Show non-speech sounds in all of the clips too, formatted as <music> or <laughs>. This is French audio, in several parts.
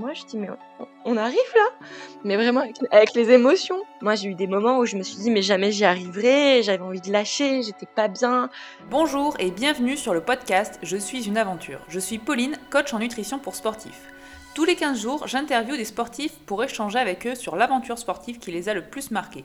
moi, je dis, mais on, arrive là Mais vraiment, avec, les émotions. Moi, j'ai eu des moments où je me suis dit, mais jamais j'y arriverai, j'avais envie de lâcher, j'étais pas bien. Bonjour et bienvenue sur le podcast Je suis une aventure. Je suis Pauline, coach en nutrition pour sportifs. Tous les 15 jours, j'interviewe des sportifs pour échanger avec eux sur l'aventure sportive qui les a le plus marqués.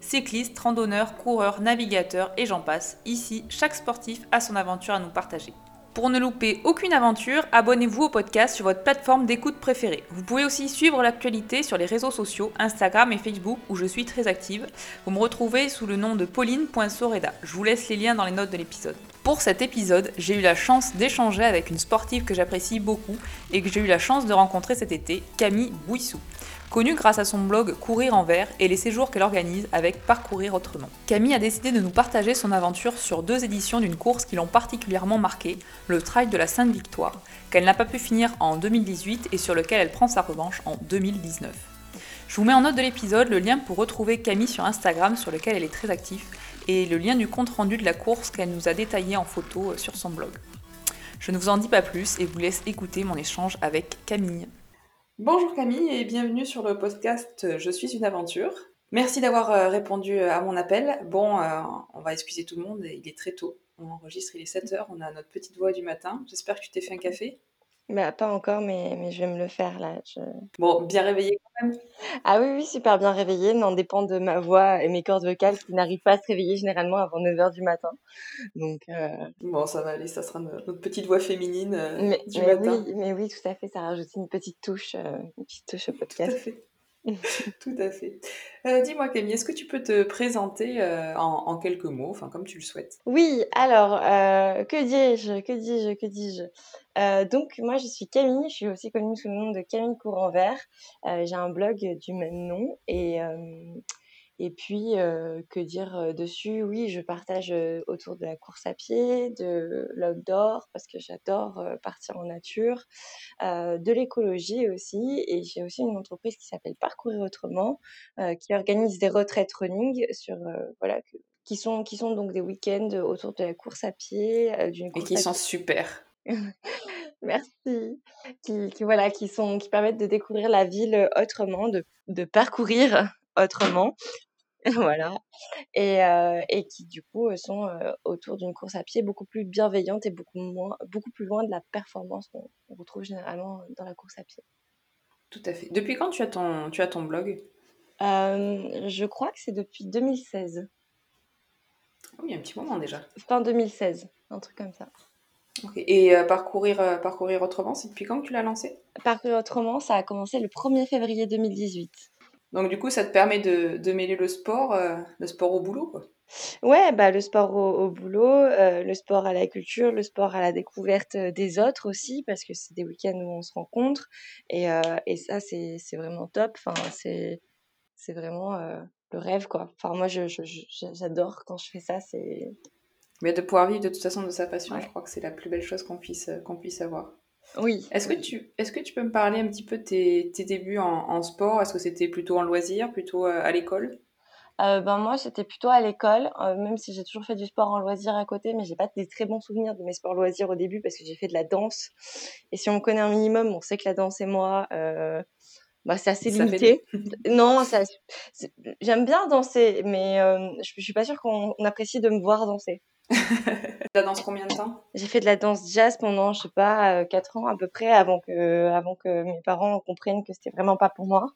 Cyclistes, randonneurs, coureurs, navigateurs et j'en passe. Ici, chaque sportif a son aventure à nous partager. Pour ne louper aucune aventure, abonnez-vous au podcast sur votre plateforme d'écoute préférée. Vous pouvez aussi suivre l'actualité sur les réseaux sociaux, Instagram et Facebook, où je suis très active. Vous me retrouvez sous le nom de pauline.soreda. Je vous laisse les liens dans les notes de l'épisode. Pour cet épisode, j'ai eu la chance d'échanger avec une sportive que j'apprécie beaucoup et que j'ai eu la chance de rencontrer cet été, Camille Bouissou connue grâce à son blog Courir en vert et les séjours qu'elle organise avec Parcourir autrement. Camille a décidé de nous partager son aventure sur deux éditions d'une course qui l'ont particulièrement marquée, le Trail de la Sainte-Victoire, qu'elle n'a pas pu finir en 2018 et sur lequel elle prend sa revanche en 2019. Je vous mets en note de l'épisode le lien pour retrouver Camille sur Instagram sur lequel elle est très active et le lien du compte rendu de la course qu'elle nous a détaillé en photo euh, sur son blog. Je ne vous en dis pas plus et vous laisse écouter mon échange avec Camille. Bonjour Camille et bienvenue sur le podcast Je suis une aventure. Merci d'avoir euh, répondu euh, à mon appel. Bon, euh, on va excuser tout le monde, il est très tôt. On enregistre, il est 7h, on a notre petite voix du matin. J'espère que tu t'es fait un café. Bah, pas encore, mais, mais je vais me le faire là. Bon, bien réveillé quand même Ah oui, oui, super bien réveillé. N'en dépend de ma voix et mes cordes vocales qui n'arrivent pas à se réveiller généralement avant 9h du matin. Donc, euh, Bon, ça va aller, ça sera notre petite voix féminine euh, mais, du mais matin. oui, mais oui, tout à fait. Ça rajoute une petite touche, euh, une petite touche au Tout à podcast. fait. <laughs> Tout à fait. Euh, dis-moi Camille, est-ce que tu peux te présenter euh, en, quelques mots, enfin comme tu le souhaites? Oui, alors, euh, que dis-je, que dis-je, que dis-je? Donc, moi, je suis Camille, je suis aussi connue sous le nom de Camille Courant Vert. J'ai un blog du même nom et, et puis, euh, que dire euh, dessus? Oui, je partage euh, autour de la course à pied, de l'outdoor, parce que j'adore partir en nature, de l'écologie aussi. Et j'ai aussi une entreprise qui s'appelle Parcourir Autrement, qui organise des retraites running sur, voilà, que- qui sont, qui sont donc des week-ends autour de la course à pied, d'une Et qui à sont super. <laughs> Merci. Qui, qui, voilà, qui sont, qui permettent de découvrir la ville autrement, de, de parcourir autrement. <laughs> Voilà. Et, euh, et qui, du coup, euh, sont euh, autour d'une course à pied beaucoup plus bienveillante et beaucoup moins, beaucoup plus loin de la performance qu'on retrouve généralement dans la course à pied. Tout à fait. Depuis quand tu as ton, tu as ton blog? Euh, je crois que c'est depuis 2016. Oui, il y a un petit moment déjà. Fin 2016, un truc comme ça. Ok. Et euh, parcourir, euh, parcourir autrement, c'est depuis quand que tu l'as lancé? Parcourir autrement, ça a commencé le 1er février 2018. Donc du coup, ça te permet de, de mêler le sport, euh, le sport au boulot, quoi. Ouais, bah, le sport au, au boulot, euh, le sport à la culture, le sport à la découverte euh, des autres aussi, parce que c'est des week-ends où on se rencontre. Et, euh, et ça, c'est, c'est vraiment top. Enfin, c'est, c'est vraiment le rêve, quoi. Enfin, moi, je, je, je- j'adore quand je fais ça. C'est... Mais de pouvoir vivre de toute façon de sa passion, Ouais. je crois que c'est la plus belle chose qu'on puisse, qu'on puisse avoir. Oui. Est-ce que tu, est-ce que tu peux me parler un petit peu de tes, tes débuts en, en sport? Est-ce que c'était plutôt en loisir, plutôt euh, à l'école? Euh, ben moi, c'était plutôt à l'école, euh, même si j'ai toujours fait du sport en loisir à côté, mais j'ai pas des très bons souvenirs de mes sports loisirs au début parce que j'ai fait de la danse. Et si on me connaît un minimum, on sait que la danse et moi, euh, bah, c'est assez Ça fait limité. <laughs> Non, ça, j'aime bien danser, mais je, je suis pas sûre qu'on on apprécie de me voir danser. <laughs> La danse combien de temps? J'ai fait de la danse jazz pendant, je sais pas, euh, quatre ans à peu près, avant que, avant que mes parents comprennent que c'était vraiment pas pour moi.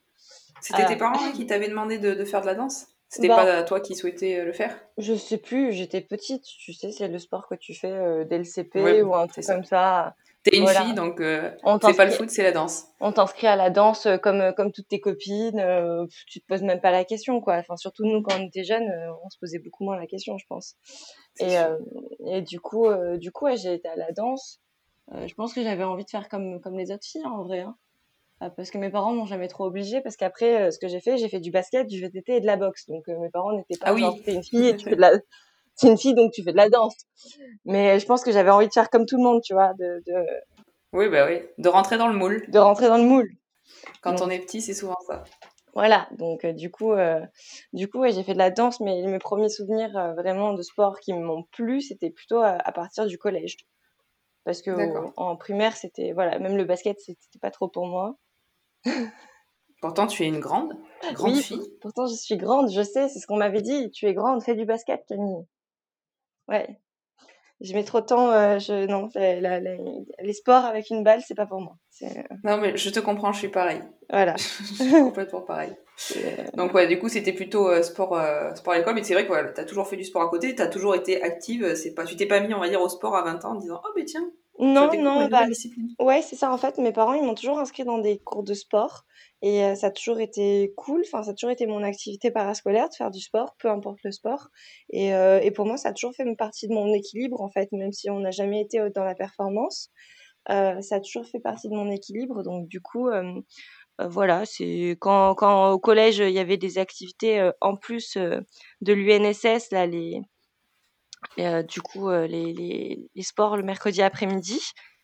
C'était tes parents hein, qui t'avaient demandé de, de faire de la danse? C'était Bah. pas toi qui souhaitais euh, le faire? Je sais plus, j'étais petite, tu sais, c'est le sport que tu fais euh, dès le CP Ouais, ou un truc ça. comme ça. T'es une Voilà. fille, donc euh, c'est pas le foot, c'est la danse. on t'inscrit à la danse euh, comme, euh, comme toutes tes copines, euh, tu te poses même pas la question, quoi. Enfin, surtout nous, quand on était jeunes, euh, on se posait beaucoup moins la question, je pense. Et, euh, et du coup, euh, du coup ouais, j'ai été à la danse. Euh, je pense que j'avais envie de faire comme, comme les autres filles, hein, en vrai. hein. Parce que mes parents m'ont jamais trop obligée, parce qu'après, ce que j'ai fait, j'ai fait du basket, du VTT et de la boxe. Donc, mes parents n'étaient pas Ah oui. t'es une fille et tu fais de la... <laughs> C'est une fille, donc tu fais de la danse. Mais je pense que j'avais envie de faire comme tout le monde, tu vois, de, de, Oui, bah oui. De rentrer dans le moule. de rentrer dans le moule. Quand on est petit, c'est souvent ça. Voilà, donc euh, du coup, euh, du coup, ouais, j'ai fait de la danse, mais mes premiers souvenirs euh, vraiment de sport qui m'ont plu, c'était plutôt à, à partir du collège. Parce que au- en primaire, c'était voilà, même le basket, c'était pas trop pour moi. Pourtant, tu es une grande, grande oui, fille. Pourtant, je suis grande, je sais, c'est ce qu'on m'avait dit. Tu es grande, fais du basket, Camille. Ouais. Je mets trop de temps, euh, je, non, les sports avec une balle, c'est pas pour moi. Euh, non, mais je te comprends, je suis pareil. Voilà. <laughs> je suis complètement pareil. Euh, Donc, ouais, du coup, c'était plutôt sport, sport à l'école, mais c'est vrai que ouais, tu as toujours fait du sport à côté, tu as toujours été active. C'est pas, tu t'es pas mis, on va dire, au sport à 20 ans en disant, oh, mais tiens, non, non, bah, ouais, c'est ça. En fait, mes parents, ils m'ont toujours inscrit dans des cours de sport et euh, ça a toujours été cool. Enfin, ça a toujours été mon activité parascolaire de faire du sport, peu importe le sport. Et, euh, et pour moi, ça a toujours fait une partie de mon équilibre, en fait, même si on n'a jamais été euh, dans la performance. ça a toujours fait partie de mon équilibre. Donc, du coup, voilà, c'est quand, quand au collège, il y avait des activités en plus de l'UNSS, là, les euh, du coup, euh, les, les, les, sports le mercredi après-midi,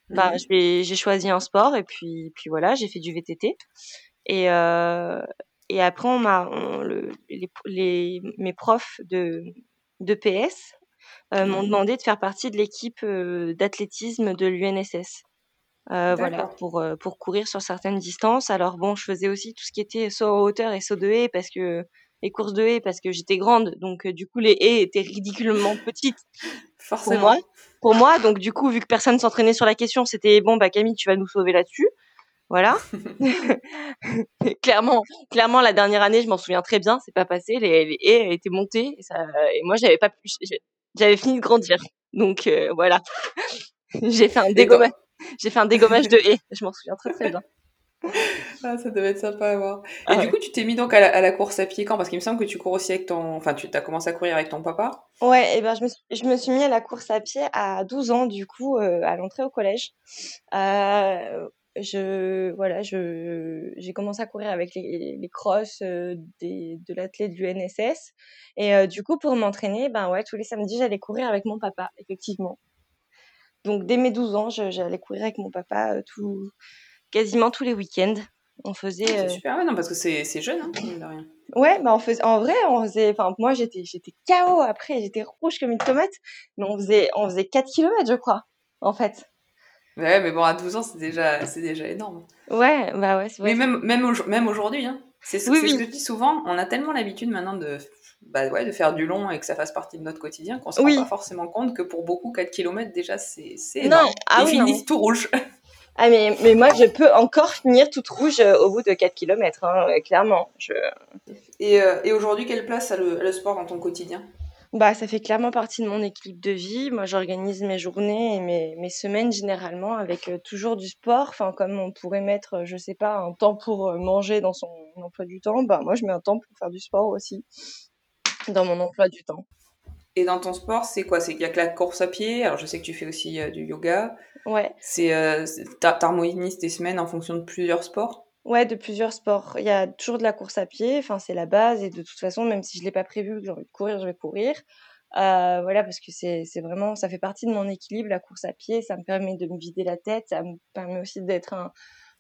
bah, mmh j'ai choisi un sport et puis, puis voilà, j'ai fait du VTT. Et, euh, et après, on m'a, les, les, mes profs de, de PS m'ont mmh demandé de faire partie de l'équipe d'athlétisme de l'UNSS. Voilà, pour, pour courir sur certaines distances. Alors bon, je faisais aussi tout ce qui était saut en hauteur et saut de haie parce que les courses de haies parce que j'étais grande, donc euh, du coup les haies étaient ridiculement <laughs> petites Forcément. pour moi. Pour moi, donc du coup vu que personne s'entraînait sur la question, c'était bon bah Camille tu vas nous sauver là-dessus. Voilà. <laughs> <laughs> clairement, clairement la dernière année, je m'en souviens très bien, c'est pas passé, les, haies étaient montées et, ça, et moi j'avais pas pu, j'avais fini de grandir, donc euh, voilà. j'ai fait un dégommage, j'ai fait un dégommage de haies, je m'en souviens très très bien. Ah, ça devait être sympa à voir. Et ah du coup, tu t'es mis donc à la, course à pied quand? Parce qu'il me semble que tu cours aussi avec ton. Enfin, tu as commencé à courir avec ton papa. Ouais, et ben je me, suis, je me suis mis à la course à pied à 12 ans, du coup, euh, à l'entrée au collège. Euh, je voilà, je j'ai commencé à courir avec les, les crosses euh, des, de l'athlète de l'UNSS. Et du coup, pour m'entraîner, ben ouais, tous les samedis, j'allais courir avec mon papa, effectivement. Donc, dès mes 12 ans, j'allais courir avec mon papa tout quasiment tous les week-ends. On faisait. c'est euh, super, ouais, non, parce que c'est, jeune, hein, rien. Ouais, bah on faisait, en vrai, on faisait, enfin, moi j'étais, j'étais KO après, j'étais rouge comme une tomate, mais on faisait, on faisait 4 km, je crois, en fait. Ouais, mais bon, à 12 ans, c'est déjà, c'est déjà énorme. Ouais, bah ouais, c'est vrai. Mais même, même, même aujourd'hui, hein. C'est, ce que je dis souvent, on a tellement l'habitude maintenant de, bah ouais, de faire du long et que ça fasse partie de notre quotidien qu'on se rend pas forcément compte que pour beaucoup, 4 km, déjà, c'est, c'est énorme. Non, ah Ils finissent tout rouge. <laughs> Ah mais, mais moi, je peux encore finir toute rouge euh, au bout de 4 km, hein, euh, clairement. Je... Et, euh, et aujourd'hui, quelle place a le, le, sport dans ton quotidien? Bah, Ça fait clairement partie de mon équilibre de vie. Moi, j'organise mes journées et mes, mes semaines généralement avec toujours du sport. Enfin, comme on pourrait mettre, je sais pas, un temps pour manger dans son emploi du temps, bah, moi, je mets un temps pour faire du sport aussi dans mon emploi du temps. Et dans ton sport, c'est quoi? C'est qu'il y a que la course à pied? Alors, je sais que tu fais aussi euh, du yoga. Ouais. C'est euh, t'harmonises tes semaines en fonction de plusieurs sports? Ouais, de plusieurs sports. Il y a toujours de la course à pied. Enfin, c'est la base. Et de toute façon, même si je l'ai pas prévu, que j'ai envie de courir, je vais courir. Euh, voilà, parce que c'est vraiment, ça fait partie de mon équilibre, la course à pied. Ça me permet de me vider la tête. Ça me permet aussi d'être un,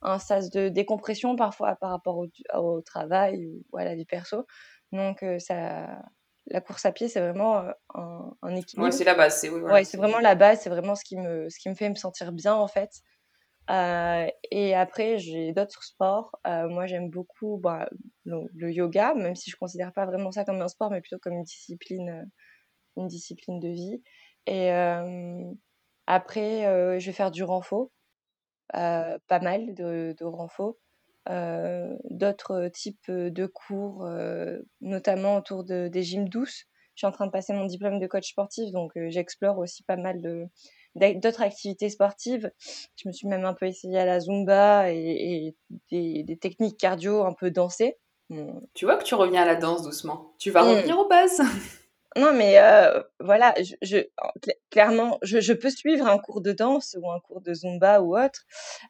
un sas de décompression parfois par rapport au, au travail ou à la vie perso. Donc, euh, ça, la course à pied, c'est vraiment euh, un, un, équilibre. Ouais, c'est la base. C'est oui, ouais, c'est vraiment la base. C'est vraiment ce qui me, ce qui me fait me sentir bien en fait. Euh, et après, j'ai d'autres sports. Euh, moi, j'aime beaucoup bah, le, yoga, même si je considère pas vraiment ça comme un sport, mais plutôt comme une discipline, une discipline de vie. Et euh, après, je vais faire du renfo, pas mal de, de renfo. Euh, d'autres types de cours, euh, notamment autour de, des gyms douces. Je suis en train de passer mon diplôme de coach sportif, donc euh, j'explore aussi pas mal de d'autres activités sportives. Je me suis même un peu essayée à la zumba et, et des, techniques cardio un peu dansées. Tu vois que tu reviens à la danse doucement. Tu vas mmh. revenir aux bases? <laughs> Non, mais euh, voilà, je, je clairement, je, je, peux suivre un cours de danse ou un cours de zumba ou autre.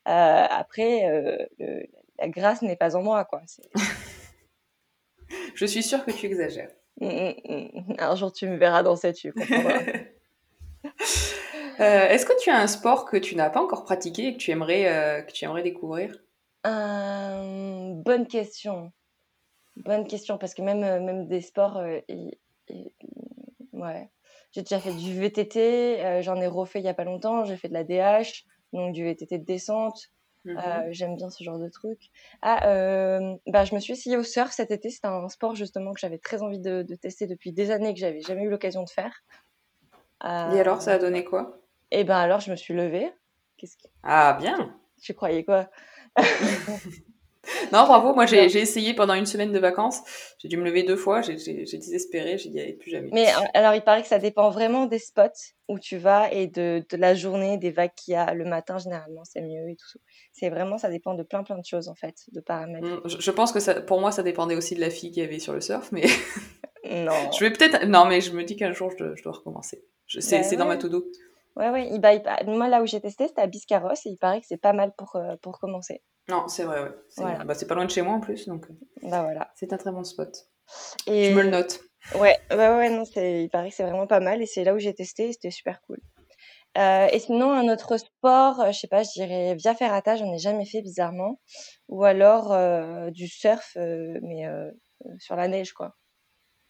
Euh, après, euh, le, la grâce n'est pas en moi, quoi. <laughs> Je suis sûre que tu exagères. Mmh, mmh, mmh. Un jour, tu me verras danser, tu comprendras. <laughs> euh, Est-ce que tu as un sport que tu n'as pas encore pratiqué et que tu aimerais, euh, que tu aimerais découvrir? Euh, Bonne question. Bonne question, parce que même, même des sports, et, et, ouais. J'ai déjà fait du VTT, j'en ai refait il y a pas longtemps, j'ai fait de la DH, donc du VTT de descente. Mhm. J'aime bien ce genre de truc. Ah, bah, je me suis essayée au surf cet été. C'est un sport justement que j'avais très envie de, tester depuis des années que j'avais jamais eu l'occasion de faire. Et alors, ça a donné quoi? Et eh ben alors, je me suis levée. Qu'est-ce Ah bien. Tu croyais quoi? <laughs> non, bravo. Moi, j'ai essayé pendant une semaine de vacances. J'ai dû me lever deux fois. J'ai désespéré. J'ai dit, allez, plus jamais. Mais alors, il paraît que ça dépend vraiment des spots où tu vas et de, de la journée, des vagues qu'il y a. Le matin, généralement, c'est mieux et tout. C'est vraiment, ça dépend de plein, plein de choses, en fait, de paramètres. Mmh, je, pense que ça, pour moi, ça dépendait aussi de la fille qui avait sur le surf, mais. non. <laughs> je vais peut-être. Non, mais je me dis qu'un jour, je, dois recommencer. C'est bah dans ma to-do. Ouais, ouais. Il, bah, moi, là où j'ai testé, c'était à Biscarros et il paraît que c'est pas mal pour, euh, pour commencer. Non, c'est vrai, ouais. C'est bah, pas loin de chez moi en plus, donc. Euh, bah voilà. C'est un très bon spot. Et... Je me le note. Ouais, bah ouais, non, il paraît que c'est vraiment pas mal et c'est là où j'ai testé et c'était super cool. Euh, et sinon, un autre sport, euh, je sais pas, je dirais via ferrata, j'en ai jamais fait bizarrement. Ou alors du surf, mais sur la neige, quoi.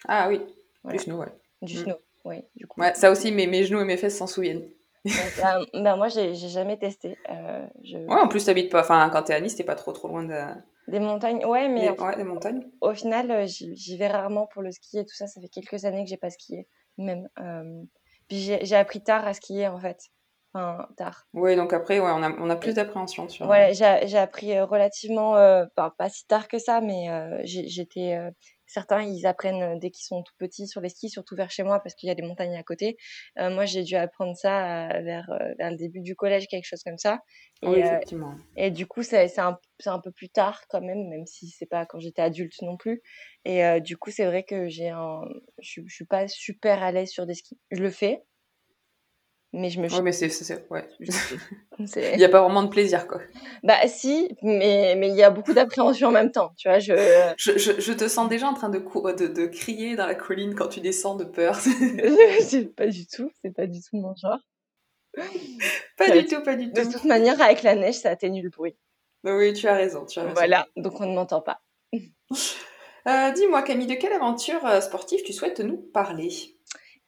Ah oui, du snow, ouais. Du mm. snow, oui, du coup. Ouais, ça aussi, mes, mes genoux et mes fesses s'en souviennent. Bah, <laughs> bah, moi, j'ai jamais testé. Euh, je... Ouais, en plus, t'habites pas. Enfin, quand t'es à Nice, t'es pas trop trop loin de. Des montagnes, ouais, mais. Ouais, des montagnes. Au final, euh, j'y vais rarement pour le ski et tout ça. Ça fait quelques années que j'ai pas skié, même. Euh... Puis j'ai appris tard à skier, en fait. Enfin, tard. Oui, donc après, ouais, on a, on a plus d'appréhension sur. Ouais, j'ai appris euh, relativement. Euh, pas, pas si tard que ça, mais j'étais Certains, ils apprennent euh, dès qu'ils sont tout petits sur les skis, surtout vers chez moi parce qu'il y a des montagnes à côté. Euh, moi, j'ai dû apprendre ça euh, vers, vers, le début du collège, quelque chose comme ça. Et, oui, effectivement. et du coup, c'est un, un, peu plus tard quand même, même si c'est pas quand j'étais adulte non plus. Et du coup, c'est vrai que j'ai un, je, je suis pas super à l'aise sur des skis. Je le fais, mais je me ouais mais c'est ouais. <laughs> Il n'y a pas vraiment de plaisir quoi. Bah si mais mais il y a beaucoup d'appréhension en même temps tu vois je... <laughs> Je, je... te sens déjà en train de, de, de crier dans la colline quand tu descends de peur. <laughs> Pas du tout c'est pas du tout mon genre. Pas du tout pas du tout. de toute manière avec la neige ça atténue le bruit. Bah oui tu as raison tu as raison. Voilà donc on ne m'entend pas. Euh, dis-moi Camille de quelle aventure euh, sportive tu souhaites nous parler?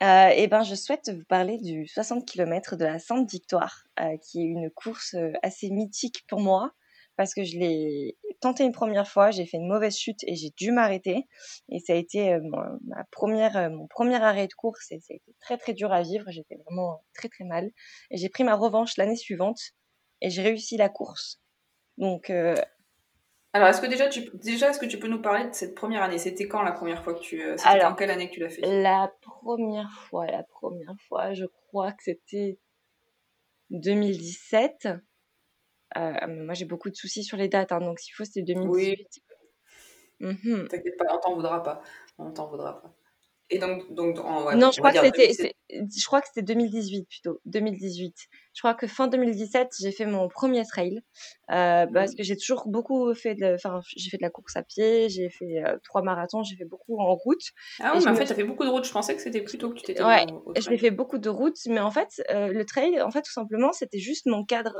Euh, eh ben, je souhaite vous parler du 60 km de la Sainte Victoire, euh, qui est une course euh, assez mythique pour moi, parce que je l'ai tenté une première fois, j'ai fait une mauvaise chute et j'ai dû m'arrêter. Et ça a été ma première, mon premier arrêt de course et ça a été très très dur à vivre. J'étais vraiment très très mal. Et j'ai pris ma revanche l'année suivante et j'ai réussi la course. Donc alors, est-ce que déjà, tu, déjà, est-ce que tu peux nous parler de cette première année? C'était quand la première fois que tu... Euh, c'était en quelle année que tu l'as fait? La première fois, la première fois, je crois que c'était 2017. Euh, moi, j'ai beaucoup de soucis sur les dates, hein, donc s'il faut, c'était 2018. Oui. Mhm. T'inquiète pas, on t'en voudra pas. On t'en voudra pas. Et donc, donc non, je crois, que c'était, je crois que c'était 2018 plutôt. 2018. Je crois que fin 2017, j'ai fait mon premier trail euh, parce mmh. que j'ai toujours beaucoup fait de, enfin, j'ai fait de la course à pied, j'ai fait euh, trois marathons, j'ai fait beaucoup en route. Ah oui, mais en fait, t'as fait beaucoup de route. Je pensais que c'était plutôt que tu t'étais. Ouais, j'ai fait beaucoup de routes, mais en fait, euh, le trail, en fait, tout simplement, c'était juste mon cadre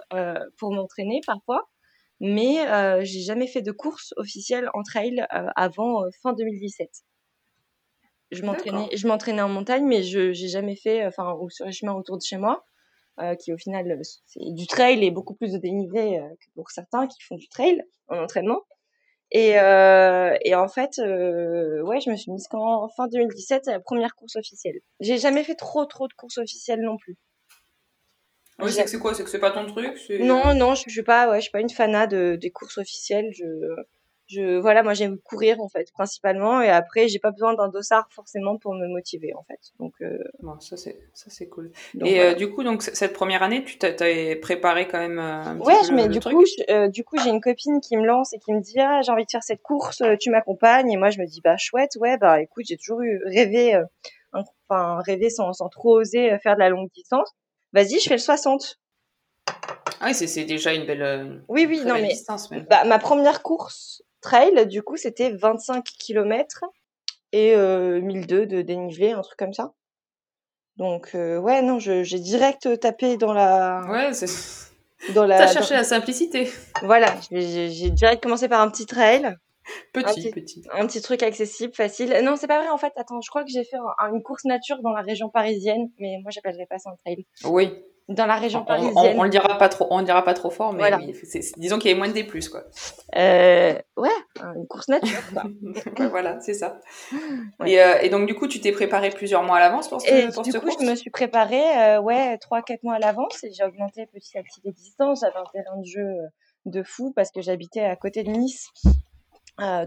pour m'entraîner parfois. Mais j'ai jamais fait de course officielle en trail avant fin 2017 je m'entraînais, je m'entraînais en montagne, mais je j'ai jamais fait, enfin, ou sur les chemins autour de chez moi, euh, qui au final euh, c'est du trail et beaucoup plus de dénivelé euh, que pour certains qui font du trail en entraînement. Et, euh, et en fait, euh, ouais, je me suis mise qu'en fin 2017, la première course officielle. J'ai jamais fait trop trop de courses officielles non plus. Oui, c'est que c'est quoi? C'est que c'est pas ton truc? Non, non, je, je suis pas, ouais, je suis pas une fanat de, des courses officielles. Je, je voilà moi j'aime courir en fait principalement. Et après j'ai pas besoin d'un dossard forcément pour me motiver en fait. Donc euh... bon, ça c'est ça c'est cool. et euh, du coup donc cette première année tu t'avais préparé quand même euh, un ouais mais du, coup, euh, du coup j'ai une copine qui me lance et qui me dit ah j'ai envie de faire cette course tu m'accompagnes et moi je me dis bah chouette ouais bah écoute j'ai toujours eu rêvé enfin rêvé sans, sans trop oser faire de la longue distance. Vas-y je fais le 60 ah oui, c'est déjà une belle, oui, oui, non, mais distance. Bah, ma première course, trail, du coup, c'était 25 km et euh, 1002 de dénivelé, un truc comme ça. Donc, euh, ouais, non, j'ai direct tapé dans la. Ouais, c'est. Dans la. T'as cherché la simplicité. Voilà, j'ai direct commencé par un petit trail. Petit, petit, Un petit truc accessible, facile. Non, c'est pas vrai en fait. Attends, je crois que j'ai fait une course nature dans la région parisienne, mais moi j'appellerais pas ça un trail. Oui. Dans la région On, parisienne. on, le dira pas trop, on le dira pas trop fort, mais Voilà. oui, disons qu'il y avait moins de D+, quoi. Euh, ouais, une course nature, quoi. <laughs> Ouais, voilà, c'est ça. Ouais. Et, euh, et donc, du coup, tu t'es préparé plusieurs mois à l'avance pour, ce, pour du cette coup, course? je me suis préparée, euh, ouais, 3-4 mois à l'avance et j'ai augmenté petit à petit les distances. J'avais un terrain de jeu de fou parce que j'habitais à côté de Nice,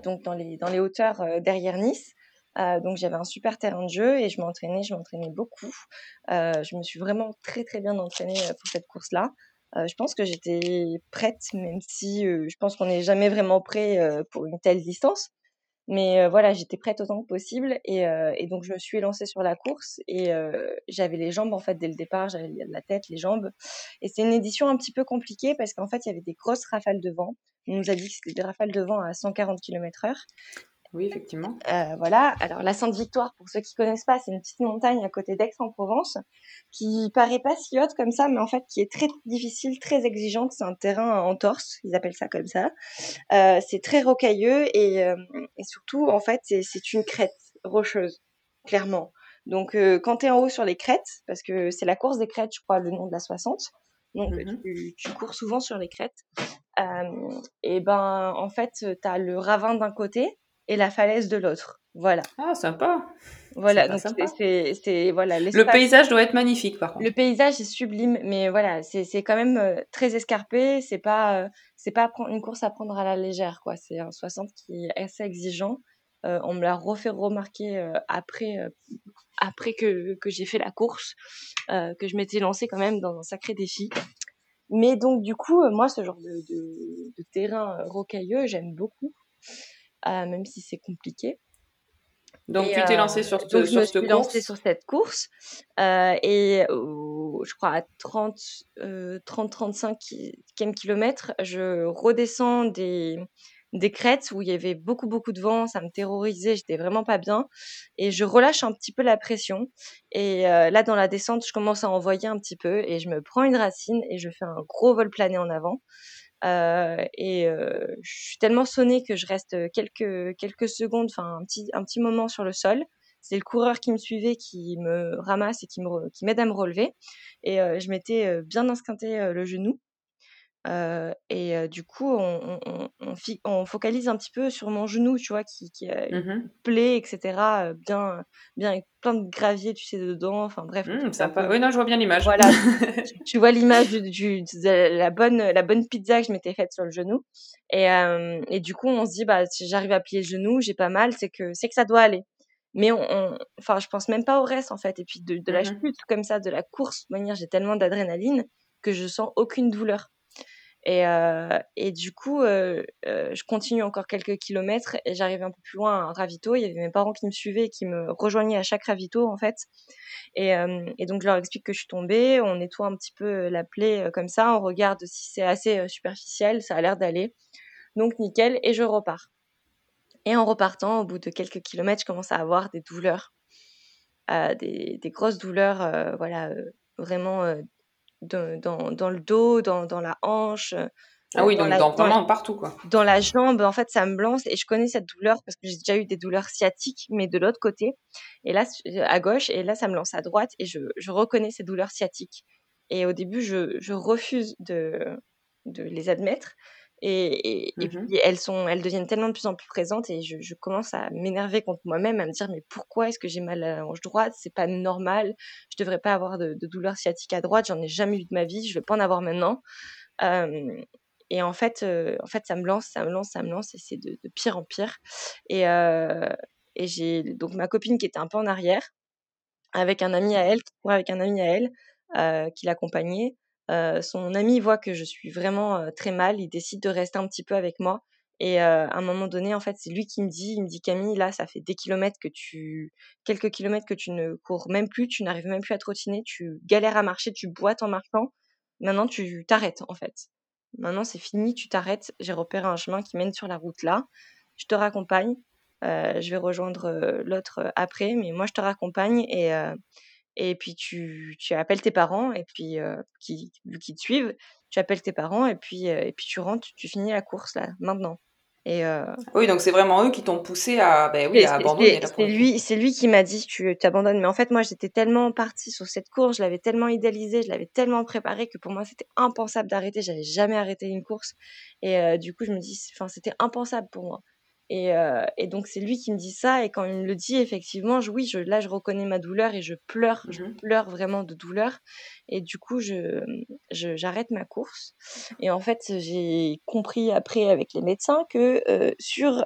donc dans les, dans les hauteurs derrière Nice. Euh, donc j'avais un super terrain de jeu et je m'entraînais, je m'entraînais beaucoup. Euh, je me suis vraiment très très bien entraînée euh, pour cette course-là. Je pense que j'étais prête, même si je pense qu'on n'est jamais vraiment prêt pour une telle distance. Mais voilà, j'étais prête autant que possible et, et donc je me suis lancée sur la course et j'avais les jambes en fait dès le départ, j'avais la tête, les jambes. Et c'est une édition un petit peu compliquée parce qu'en fait il y avait des grosses rafales de vent. On nous a dit que c'était des rafales de vent à 140 km/h. Oui, effectivement. Euh, voilà. Alors la Sainte-Victoire, pour ceux qui connaissent pas, c'est une petite montagne à côté d'Aix-en-Provence qui paraît pas si haute comme ça, mais en fait qui est très difficile, très exigeante. C'est un terrain en torse, ils appellent ça comme ça. Euh, c'est très rocailleux et, euh, et surtout en fait c'est, une crête rocheuse, clairement. Donc euh, quand tu es en haut sur les crêtes, parce que c'est la course des crêtes, je crois, le nom de la 60. Donc tu, tu cours souvent sur les crêtes. Euh, et ben en fait tu as le ravin d'un côté et la falaise de l'autre. Voilà. Ah, sympa. Voilà, donc c'est, voilà, Le paysage doit être magnifique, par contre. le paysage est sublime, mais voilà, c'est, quand même euh, très escarpé. C'est pas, euh, c'est pas une course à prendre à la légère, quoi. C'est un 60 qui est assez exigeant. Euh, on me l'a refait remarquer après, après que, que j'ai fait la course, que je m'étais lancée quand même dans un sacré défi. Mais donc du coup, moi, ce genre de, de, de terrain rocailleux, j'aime beaucoup, même si c'est compliqué. Donc, Et, tu t'es euh, lancé sur, donc je sur me cette suis lancée course. sur cette course euh, et au- je crois à 30 euh, 30 35 kilomètres je redescends des des crêtes où il y avait beaucoup beaucoup de vent ça me terrorisait j'étais vraiment pas bien et je relâche un petit peu la pression et euh, là dans la descente je commence à envoyer un petit peu et je me prends une racine et je fais un gros vol plané en avant euh, et euh, je suis tellement sonnée que je reste quelques quelques secondes, enfin un petit un petit moment sur le sol. C'est le coureur qui me suivait qui me ramasse et qui re- qui m'aide à me relever. Et euh, je m'étais euh, bien insquinté euh, le genou. Euh, et euh, du coup, on, on, focalise un petit peu sur mon genou, tu vois, qui, qui a une plaie, etc. euh, Bien, bien avec plein de gravier, tu sais, dedans. Enfin bref, un sympa. peu- Oui, non, je vois bien l'image. voilà, tu- tu <laughs> vois l'image du, du- de la bonne la bonne pizza que je m'étais faite sur le genou et et du coup on se dit bah si j'arrive à plier le genou j'ai pas mal c'est que c'est que ça doit aller mais on, enfin je pense même pas au reste en fait et puis de, de la Mhm. chute comme ça de la course de manière j'ai tellement d'adrénaline que je sens aucune douleur et euh, et du coup euh, euh, je continue encore quelques kilomètres et j'arrive un peu plus loin à un ravito. Il y avait mes parents qui me suivaient et qui me rejoignaient à chaque ravito en fait. Et, donc, je leur explique que je suis tombée, on nettoie un petit peu la plaie comme ça, on regarde si c'est assez superficiel, ça a l'air d'aller. Donc, nickel, et je repars. Et en repartant, au bout de quelques kilomètres, je commence à avoir des douleurs, des, des grosses douleurs, voilà, vraiment euh, dans, dans, le dos, dans, dans la hanche. euh, Ah oui, dans donc la- dans, vraiment partout, quoi. dans la jambe, en fait, ça me lance et je connais cette douleur parce que j'ai déjà eu des douleurs sciatiques, mais de l'autre côté. Et là, à gauche, et là, ça me lance à droite et je, je reconnais ces douleurs sciatiques. Et au début, je, je refuse de, de les admettre. Et, et, et Mhm. puis, elles, sont, elles deviennent tellement de plus en plus présentes et je, je commence à m'énerver contre moi-même, à me dire, mais pourquoi est-ce que j'ai mal à la hanche droite C'est pas normal. Je devrais pas avoir de, de douleurs sciatiques à droite. J'en ai jamais eu de ma vie. Je vais pas en avoir maintenant. Euh, et en fait, euh, en fait, ça me lance, ça me lance, ça me lance, et c'est de, de pire en pire. Et, euh, et j'ai donc ma copine qui était un peu en arrière, avec un ami à elle, qui courait avec un ami à elle, euh, qui l'accompagnait. Euh, son ami voit que je suis vraiment euh, très mal, il décide de rester un petit peu avec moi. Et euh, à un moment donné, en fait, c'est lui qui me dit, il me dit Camille, là, ça fait des kilomètres que tu, quelques kilomètres que tu ne cours même plus, tu n'arrives même plus à trottiner, tu galères à marcher, tu boites en marchant. Maintenant, tu t'arrêtes, en fait. Maintenant, c'est fini, tu t'arrêtes. J'ai repéré un chemin qui mène sur la route là. Je te raccompagne. Je vais rejoindre l'autre après, mais moi, je te raccompagne et, et puis tu, tu appelles tes parents et puis qui, vu qu'ils te suivent, tu appelles tes parents et puis, et puis tu rentres, tu finis la course là, maintenant. Et oui, donc c'est vraiment eux qui t'ont poussé à, ben oui, à abandonner. C'est lui, c'est lui qui m'a dit tu t'abandonnes. Mais en fait, moi, j'étais tellement partie sur cette course, je l'avais tellement idéalisée, je l'avais tellement préparée que pour moi, c'était impensable d'arrêter. J'avais jamais arrêté une course. Et du coup, je me dis, enfin, c'était impensable pour moi. Et, euh, et, donc c'est lui qui me dit ça et quand il me le dit effectivement, je, oui, je, là je reconnais ma douleur et je pleure, je mmh pleure vraiment de douleur. Et du coup je j'arrête ma course. Et en fait j'ai compris après avec les médecins que euh, sur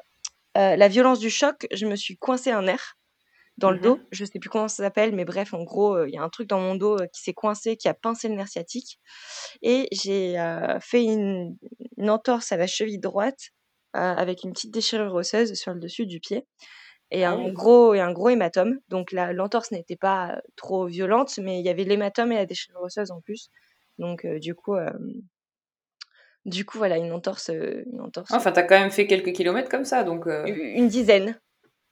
euh, la violence du choc, je me suis coincé un nerf dans le mmh dos, je sais plus comment ça s'appelle, mais bref, en gros, il y a un truc dans mon dos qui s'est coincé, qui a pincé le nerf sciatique, et j'ai fait une, une, entorse à la cheville droite avec une petite déchirure osseuse sur le dessus du pied et ah un gros et un gros hématome. Donc l'entorse n'était pas trop violente, mais il y avait l'hématome et la déchirure osseuse en plus. Donc euh, du coup, euh, du coup voilà une entorse, une entorse. Enfin, t'as quand même fait quelques kilomètres comme ça, donc. Une dizaine.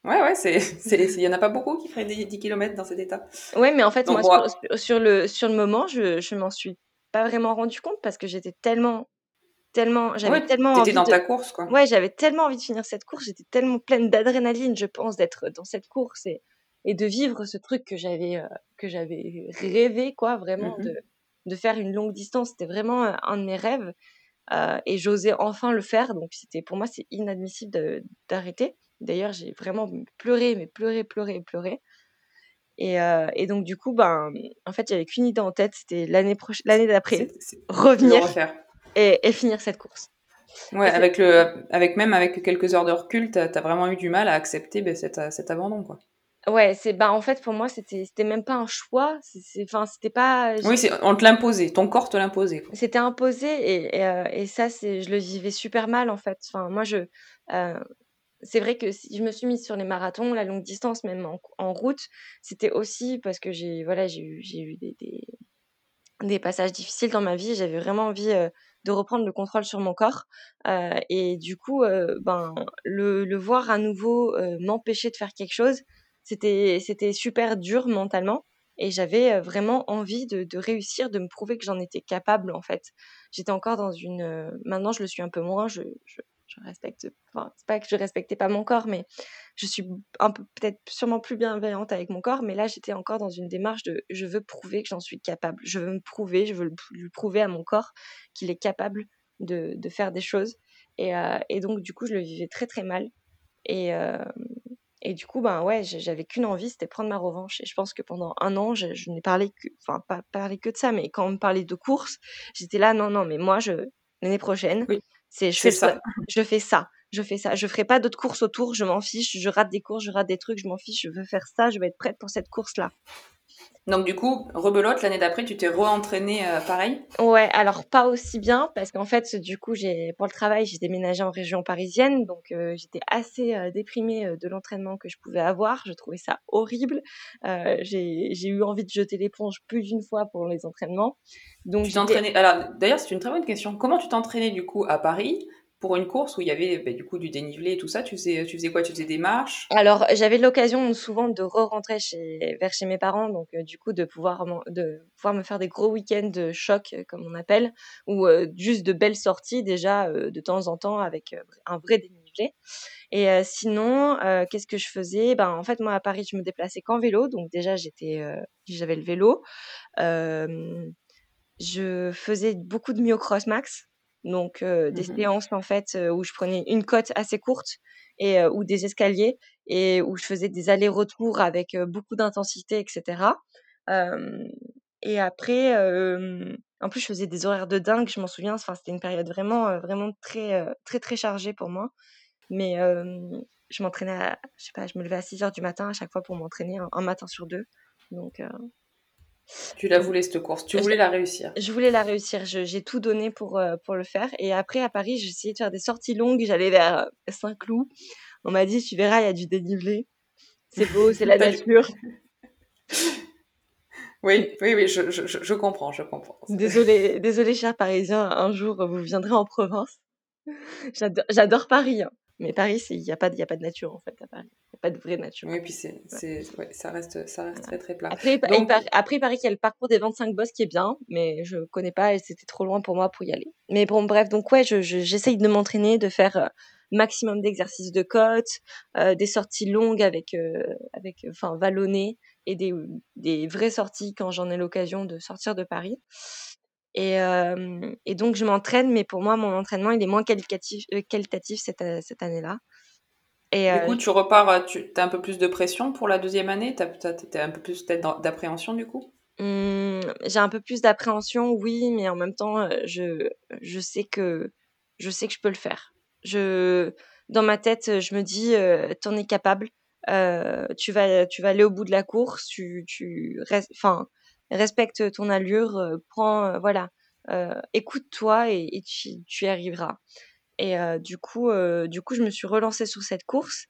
Ouais, ouais, c'est, il y en a pas beaucoup qui feraient des 10 km dans cet état. Ouais, mais en fait, moi, sur, sur, le, sur le moment, je, je m'en suis pas vraiment rendu compte parce que j'étais tellement tellement, j'avais tellement envie dans ta course, quoi. Ouais, j'avais tellement envie de finir cette course. J'étais tellement pleine d'adrénaline, je pense, d'être dans cette course et, et de vivre ce truc que j'avais euh, que j'avais rêvé, quoi, vraiment mmh de, de faire une longue distance. C'était vraiment euh, un de mes rêves euh, et j'osais enfin le faire. Donc c'était pour moi c'est inadmissible d'arrêter. D'ailleurs, j'ai vraiment pleuré, mais pleuré, pleuré, pleuré. Et, euh, et, donc du coup, ben, en fait, j'avais qu'une idée en tête, c'était l'année prochaine, l'année d'après, revenir et, finir cette course. Ouais, avec, le, avec même avec quelques heures de recul, tu as, vraiment eu du mal à accepter ben, cet, cet, abandon. Quoi. Ouais, c'est bah en fait pour moi c'était c'était même pas un choix, c'est enfin c'était pas Oui, on te l'imposait, ton corps te l'imposait. C'était imposé et et, euh, et ça c'est je le vivais super mal en fait. Enfin moi je euh, c'est vrai que si je me suis mise sur les marathons, la longue distance même en, en route, c'était aussi parce que j'ai voilà, j'ai eu j'ai eu des, des, des passages difficiles dans ma vie, j'avais vraiment envie euh, de reprendre le contrôle sur mon corps. Euh, et du coup, euh, ben, le, le, voir à nouveau euh, m'empêcher de faire quelque chose, c'était, super dur mentalement. Et j'avais vraiment envie de, de, réussir, de me prouver que j'en étais capable en fait. J'étais encore dans une... Maintenant, je le suis un peu moins. Je, je, je respecte, enfin, c'est pas que je respectais pas mon corps, mais je suis un peu, peut-être sûrement plus bienveillante avec mon corps, mais là, j'étais encore dans une démarche de je veux prouver que j'en suis capable. Je veux me prouver, je veux lui prouver à mon corps qu'il est capable de, de, faire des choses. Et, euh, et, donc, du coup, je le vivais très, très mal. Et, euh, et du coup, ben ouais, j'avais qu'une envie, c'était prendre ma revanche. Et je pense que pendant un an, je, je n'ai parlé que, enfin, pas parlé que de ça, mais quand on me parlait de course, j'étais là, non, non, mais moi, je, l'année prochaine, oui. C'est je fais ça. <laughs> Je fais ça. Je fais ça. Je ferai pas d'autres courses autour. Je m'en fiche. Je rate des courses. Je rate des trucs. Je m'en fiche. Je veux faire ça. Je vais être prête pour cette course-là. Donc du coup, rebelote, l'année d'après, tu t'es re-entraînée euh, pareil? Ouais, alors pas aussi bien, parce qu'en fait, du coup, j'ai pour le travail, j'ai déménagé en région parisienne, donc euh, j'étais assez euh, déprimée de l'entraînement que je pouvais avoir, je trouvais ça horrible. j'ai eu envie de jeter l'éponge plus d'une fois pour les entraînements. Donc tu t'entraînais... Alors d'ailleurs, c'est une très bonne question. Comment tu t'entraînais du coup à Paris? Pour une course où il y avait bah, du coup du dénivelé et tout ça, tu faisais, quoi? Tu faisais des marches? Alors j'avais l'occasion souvent de re-rentrer chez, vers chez mes parents, donc euh, du coup de pouvoir, de pouvoir me faire des gros week-ends de choc, euh, comme on appelle, ou euh, juste de belles sorties déjà de temps en temps avec un vrai dénivelé. Et sinon, qu'est-ce que je faisais? Ben en fait moi à Paris je me déplaçais qu'en vélo, donc déjà j'étais, j'avais le vélo. je faisais beaucoup de myocross max, donc euh, des mmh séances en fait euh, où je prenais une côte assez courte et euh, ou des escaliers et où je faisais des allers-retours avec beaucoup d'intensité, etc. et après, en plus je faisais des horaires de dingue, je m'en souviens. Enfin c'était une période vraiment vraiment très très très chargée pour moi. Mais je m'entraînais, je sais pas, je me levais à 6 heures du matin à chaque fois pour m'entraîner un, un, matin sur deux. Donc tu la voulais cette course, tu voulais la réussir. Je voulais la réussir, j'ai tout donné pour, euh, pour le faire. Et après, à Paris, j'ai essayé de faire des sorties longues, j'allais vers euh, Saint-Cloud. On m'a dit, tu verras, il y a du dénivelé. C'est beau, c'est <laughs> la nature. <laughs> Oui, oui, oui, je, je, je, comprends, je comprends. Désolé, <laughs> désolé, chers Parisiens, un jour vous viendrez en province. J'adore Paris, hein. Mais Paris, il n'y a, pas, a pas de nature en fait à Paris pas de vraie nature. Oui, puis c'est, ouais. ça reste, ça reste très très plat. Après, Donc... après, il paraît qu'il y a le parcours des 25 boss qui est bien, mais je connais pas et c'était trop loin pour moi pour y aller. Mais bon, bref, donc ouais, je, j'essaye de m'entraîner, de faire maximum d'exercices de côte, des sorties longues avec, avec, enfin, vallonnées et des, des vraies sorties quand j'en ai l'occasion de sortir de Paris. Et, et donc, je m'entraîne, mais pour moi, mon entraînement, il est moins qualitatif, qualitatif cette, cette année-là. Et du coup, tu repars, tu as un peu plus de pression pour la deuxième année? Tu as, un peu plus d'appréhension du coup? Mmh, J'ai un peu plus d'appréhension, oui, mais en même temps, je, je, sais que, je sais que je peux le faire. Je, dans ma tête, je me dis, tu en es capable. tu, vas, tu vas aller au bout de la course, tu, tu enfin, respecte ton allure, prends, voilà, écoute-toi et, et tu, tu, y arriveras. Et du coup, du coup, je me suis relancée sur cette course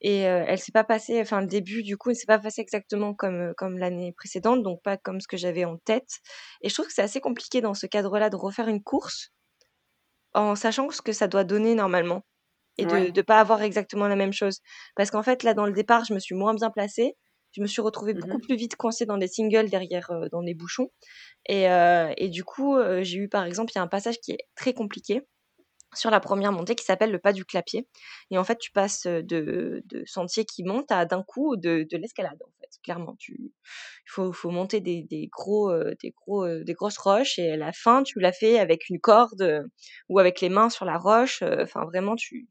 et elle s'est pas passée, enfin le début du coup, ne s'est pas passé exactement comme comme l'année précédente, donc pas comme ce que j'avais en tête. Et je trouve que c'est assez compliqué dans ce cadre-là de refaire une course en sachant ce que ça doit donner normalement et de ne pas avoir exactement la même chose. Parce qu'en fait, là, dans le départ, je me suis moins bien placée. Je me suis retrouvée beaucoup mmh plus vite coincée dans les singles derrière, dans les bouchons. Et, et du coup, j'ai eu, par exemple, il y a un passage qui est très compliqué sur la première montée qui s'appelle le pas du clapier. Et en fait, tu passes de, de sentiers qui montent à d'un coup de, de l'escalade. En fait, clairement, tu il faut, faut monter des, des gros, des gros, des grosses roches et à la fin, tu l'as fait avec une corde ou avec les mains sur la roche. Enfin, vraiment, tu.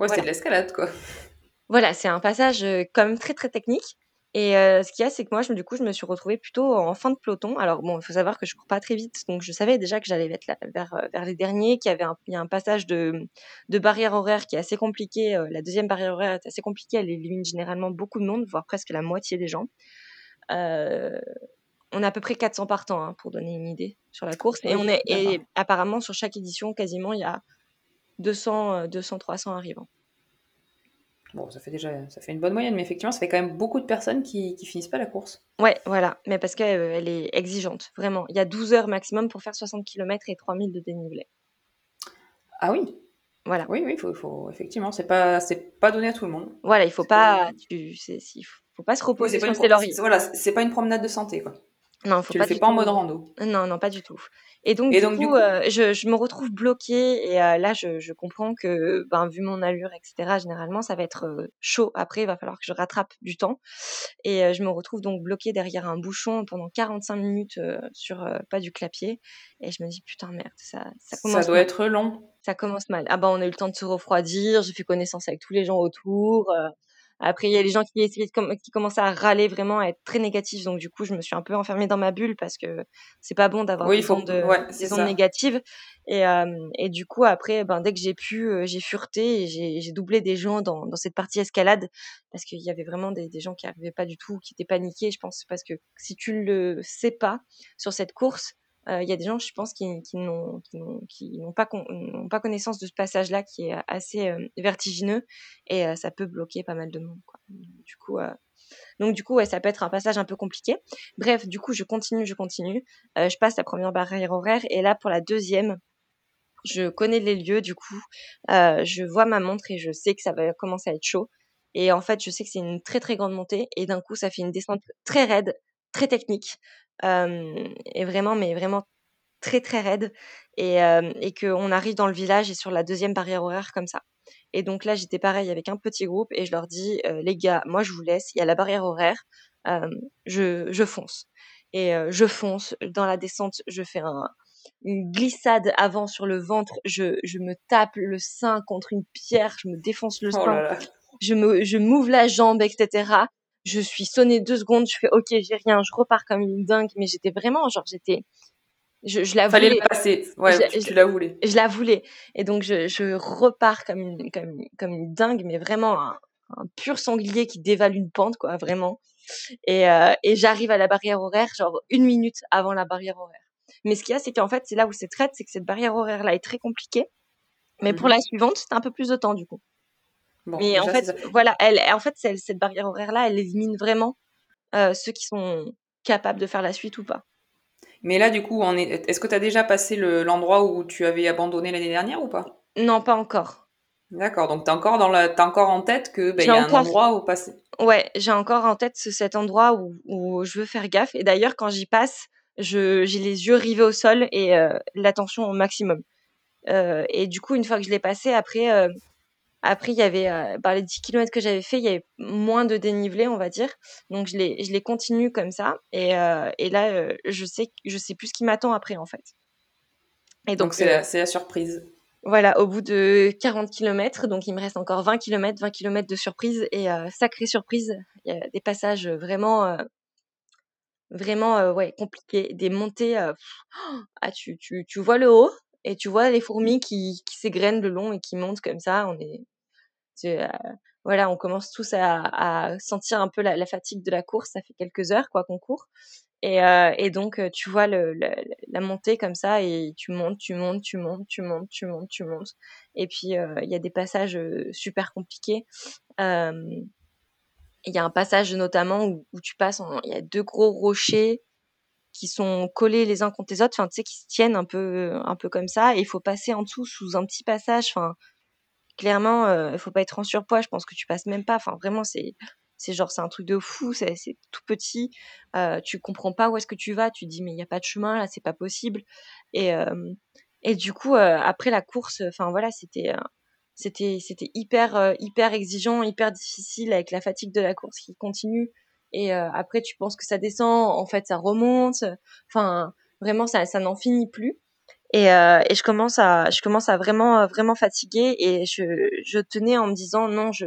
Ouais, c'est de l'escalade, quoi. Voilà, c'est un passage quand même très très technique. Et euh, ce qu'il y a, c'est que moi, je, du coup, je me suis retrouvée plutôt en fin de peloton. Alors bon, il faut savoir que je cours pas très vite, donc je savais déjà que j'allais être là, vers, euh, vers les derniers, qu'il y avait un, il y a un passage de, de barrière horaire qui est assez compliqué. Euh, la deuxième barrière horaire est assez compliquée, elle élimine généralement beaucoup de monde, voire presque la moitié des gens. Euh, on a à peu près 400 partants, hein, pour donner une idée sur la course. Et, on est, et apparemment, sur chaque édition, quasiment, il y a 200, 200 300 arrivants. Bon, ça fait déjà ça fait une bonne moyenne, mais effectivement, ça fait quand même beaucoup de personnes qui, qui finissent pas la course. Ouais, voilà, mais parce qu'elle euh, elle est exigeante, vraiment. Il y a 12 heures maximum pour faire 60 km et 3000 de dénivelé. Ah oui Voilà. Oui, oui, faut, faut, effectivement, c'est pas, pas donné à tout le monde. Voilà, il faut pas, tu, faut pas se reposer sur ses lauriers. Voilà, c'est pas une promenade de santé, quoi. Non, faut tu pas le fais pas en mode rando. Non, non, pas du tout. Et donc, du, coup, euh, je, je, me retrouve bloquée et euh, là, je, je, comprends que, ben, vu mon allure, etc., généralement, ça va être euh, chaud. Après, il va falloir que je rattrape du temps. Et je me retrouve donc bloquée derrière un bouchon pendant 45 minutes sur pas du clapier. Et je me dis, putain, merde, ça, ça commence. Ça doit être long. Ça commence mal. Ah ben, on a eu le temps de se refroidir. J'ai fait connaissance avec tous les gens autour. Après, il y a les gens qui, qui commençaient à râler vraiment, à être très négatifs. Donc, du coup, je me suis un peu enfermée dans ma bulle parce que c'est pas bon d'avoir des, ondes, négatives. Et, euh, et, du coup, après, ben, dès que j'ai pu, euh, j'ai fureté et j'ai doublé des gens dans, dans, cette partie escalade parce qu'il y avait vraiment des, des gens qui n'arrivaient pas du tout, qui étaient paniqués. Je pense parce que si tu le sais pas sur cette course, euh, il y a des gens, je pense, qui, n'ont pas, connaissance de ce passage-là qui est assez euh, vertigineux et euh, ça peut bloquer pas mal de monde. Du coup, donc du coup, ouais, ça peut être un passage un peu compliqué. Bref, du coup, je continue, je continue. je passe la première barrière horaire et là, pour la deuxième, je connais les lieux. Du coup, je vois ma montre et je sais que ça va commencer à être chaud. Et en fait, je sais que c'est une très très grande montée et d'un coup, ça fait une descente très raide, très technique et vraiment, mais vraiment très très raide et, et qu'on arrive dans le village et sur la deuxième barrière horaire comme ça. Et donc là, j'étais pareil avec un petit groupe et je leur dis, les gars, moi je vous laisse, il y a la barrière horaire, je, je fonce. Et je fonce dans la descente, je fais un, une glissade avant sur le ventre, je, je me tape le sein contre une pierre, je me défonce le oh sein, je me, je m'ouvre la jambe, etc je suis sonnée deux secondes, je fais ok, j'ai rien, je repars comme une dingue, mais j'étais vraiment, genre, j'étais, je, je la Fallait le passer, ouais, tu, la voulais. Je, la voulais, et donc je, je repars comme une, comme, comme une dingue, mais vraiment un, un pur sanglier qui dévale une pente, quoi, vraiment. Et, euh, et j'arrive à la barrière horaire, genre une minute avant la barrière horaire. Mais ce qu'il y a, c'est qu'en fait, c'est là où c'est traite, c'est que cette barrière horaire-là est très compliquée. Mais pour mmh la suivante, c'est un peu plus de temps, du coup mais en fait, voilà, elle, en fait, cette barrière horaire-là, elle élimine vraiment euh, ceux qui sont capables de faire la suite ou pas. Mais là, du coup, est... est-ce que tu as déjà passé l'endroit où tu avais abandonné l'année dernière ou pas? Non, pas encore. D'accord, donc tu as encore, dans la... as encore en tête qu'il ben, y a un endroit où passer? Ouais, j'ai encore en tête cet endroit où, où je veux faire gaffe. Et d'ailleurs, quand j'y passe, j'ai les yeux rivés au sol et euh, l'attention au maximum. Euh, et du coup, une fois que je l'ai passé, après, Après, il y avait, euh, par les 10 km que j'avais fait, il y avait moins de dénivelé, on va dire. Donc, je les, je les continue comme ça. Et, euh, et là, euh, je sais, je sais plus ce qui m'attend après, en fait. Et donc, c'est la, la, surprise. Voilà, au bout de 40 km, donc il me reste encore 20 km, 20 km de surprise et sacrée surprise. Il y a des passages vraiment, vraiment ouais compliqués, des montées. ah, tu, tu, tu vois le haut et tu vois les fourmis qui, qui s'égrènent le long et qui montent comme ça. On est, euh, voilà, on commence tous à, à sentir un peu la, fatigue de la course. Ça fait quelques heures quoi qu'on court. Et, euh, et donc euh, tu vois le, la montée comme ça et tu montes, tu montes, tu montes, tu montes, tu montes, tu montes. Et puis il y a des passages super compliqués. Il y a un passage notamment où, où tu passes, il y a deux gros rochers qui sont collés les uns contre les autres, enfin tu sais, qui se tiennent un peu, un peu comme ça. Et il faut passer en dessous sous un petit passage. Enfin, clairement, euh, il faut pas être en surpoids. Je pense que tu passes même pas. Enfin, vraiment, c'est, c'est genre, c'est un truc de fou. C'est, tout petit. Euh, tu comprends pas où est-ce que tu vas. Tu dis mais il y a pas de chemin là, c'est pas possible. Et euh, et du coup, euh, après la course, enfin voilà, c'était euh, c'était c'était hyper hyper exigeant, hyper difficile avec la fatigue de la course qui continue et euh, après tu penses que ça descend, en fait ça remonte. Enfin, vraiment ça, ça n'en finit plus. Et, euh, et, je commence à, je commence à vraiment, vraiment fatiguer et je, je tenais en me disant non, je,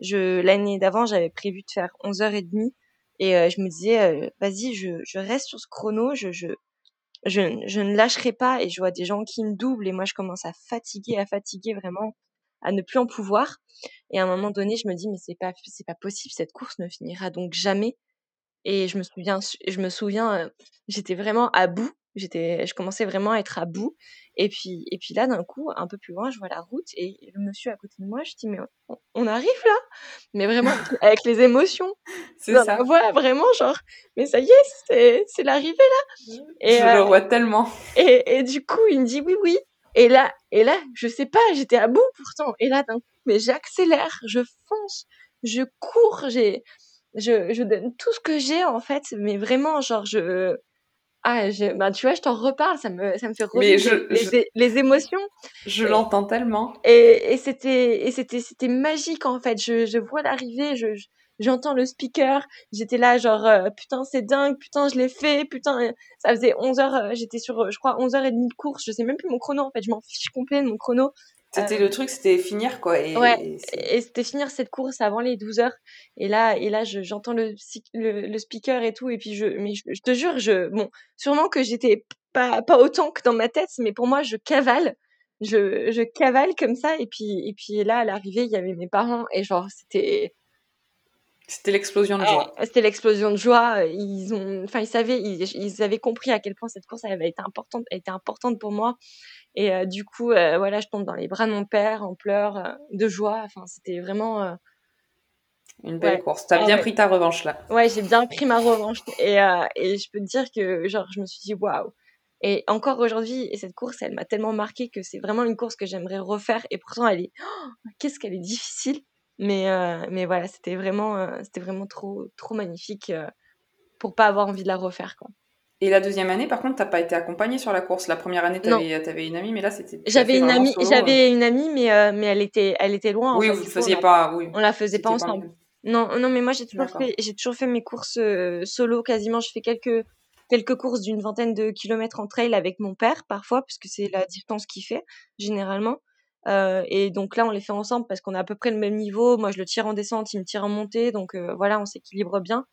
je l'année d'avant j'avais prévu de faire 11h30 et euh, je me disais euh, vas-y, je, je reste sur ce chrono, je, je, je, je ne lâcherai pas et je vois des gens qui me doublent et moi je commence à fatiguer, à fatiguer vraiment, à ne plus en pouvoir. Et à un moment donné, je me dis mais c'est pas c'est pas possible, cette course ne finira donc jamais. Et je me souviens je me souviens j'étais vraiment à bout, j'étais je commençais vraiment à être à bout et puis et puis là d'un coup, un peu plus loin, je vois la route et le monsieur à côté de moi, je dis mais on, arrive là? Mais vraiment <laughs> avec les émotions. C'est ça. Voilà, vraiment genre mais ça y est, c'est c'est l'arrivée là. Et je le vois tellement. Et et du coup, il me dit oui oui. Et là, et là, je sais pas, j'étais à bout pourtant. Et là, d'un coup, mais j'accélère, je fonce, je cours, j'ai, je, je donne tout ce que j'ai en fait, mais vraiment, genre, je, ah, je, bah, tu vois, je t'en reparle, ça me, ça me fait revivre les, les, émotions. Je l'entends tellement. Et, et c'était, et c'était, c'était magique en fait. Je, je vois l'arrivée, je, j'entends le speaker, j'étais là genre euh, putain c'est dingue, putain je l'ai fait, putain euh, ça faisait 11 heures, euh, j'étais sur je crois 11 heures et demie de course, je sais même plus mon chrono en fait, je m'en fiche complet de mon chrono. C'était le truc, c'était finir quoi. Et, ouais, et, c'était finir cette course avant les 12 heures. Et là, et là, j'entends le, le, le, speaker et tout. Et puis je, mais je, te jure, je, bon, sûrement que j'étais pas, pas autant que dans ma tête, mais pour moi, je cavale, je, je cavale comme ça. Et puis, et puis là, à l'arrivée, il y avait mes parents et genre, c'était, c'était l'explosion de joie. C'était l'explosion de joie. Ils ont, enfin, ils savaient, ils, avaient compris à quel point cette course avait été importante, était importante pour moi. Et euh, du coup, euh, voilà, je tombe dans les bras de mon père en pleurs euh, de joie. Enfin, c'était vraiment une belle course. T'as bien pris ta revanche là. Ouais, j'ai bien pris ma revanche. Et, et je peux te dire que, genre, je me suis dit waouh. Et encore aujourd'hui, et cette course, elle m'a tellement marqué que c'est vraiment une course que j'aimerais refaire. Et pourtant, elle est, oh, qu'est-ce qu'elle est difficile. Mais, euh, mais voilà, c'était vraiment, euh, c'était vraiment trop, trop magnifique pour pas avoir envie de la refaire. Quoi. Et la deuxième année, par contre, t'as pas été accompagnée sur la course. La première année, t'avais avais une amie, mais là, c'était. J'avais une amie, j'avais une amie, mais mais elle était, elle était loin. Oui, vous ne faisiez pas, oui. On la faisait pas ensemble. non, non, mais moi j'ai toujours fait, j'ai toujours fait mes courses solo quasiment. Je fais quelques quelques courses d'une vingtaine de kilomètres en trail avec mon père parfois, puisque c'est la distance qu'il fait généralement. Euh, et donc là, on les fait ensemble parce qu'on a à peu près le même niveau. Moi, je le tire en descente, il me tire en montée. Donc euh, voilà, on s'équilibre bien.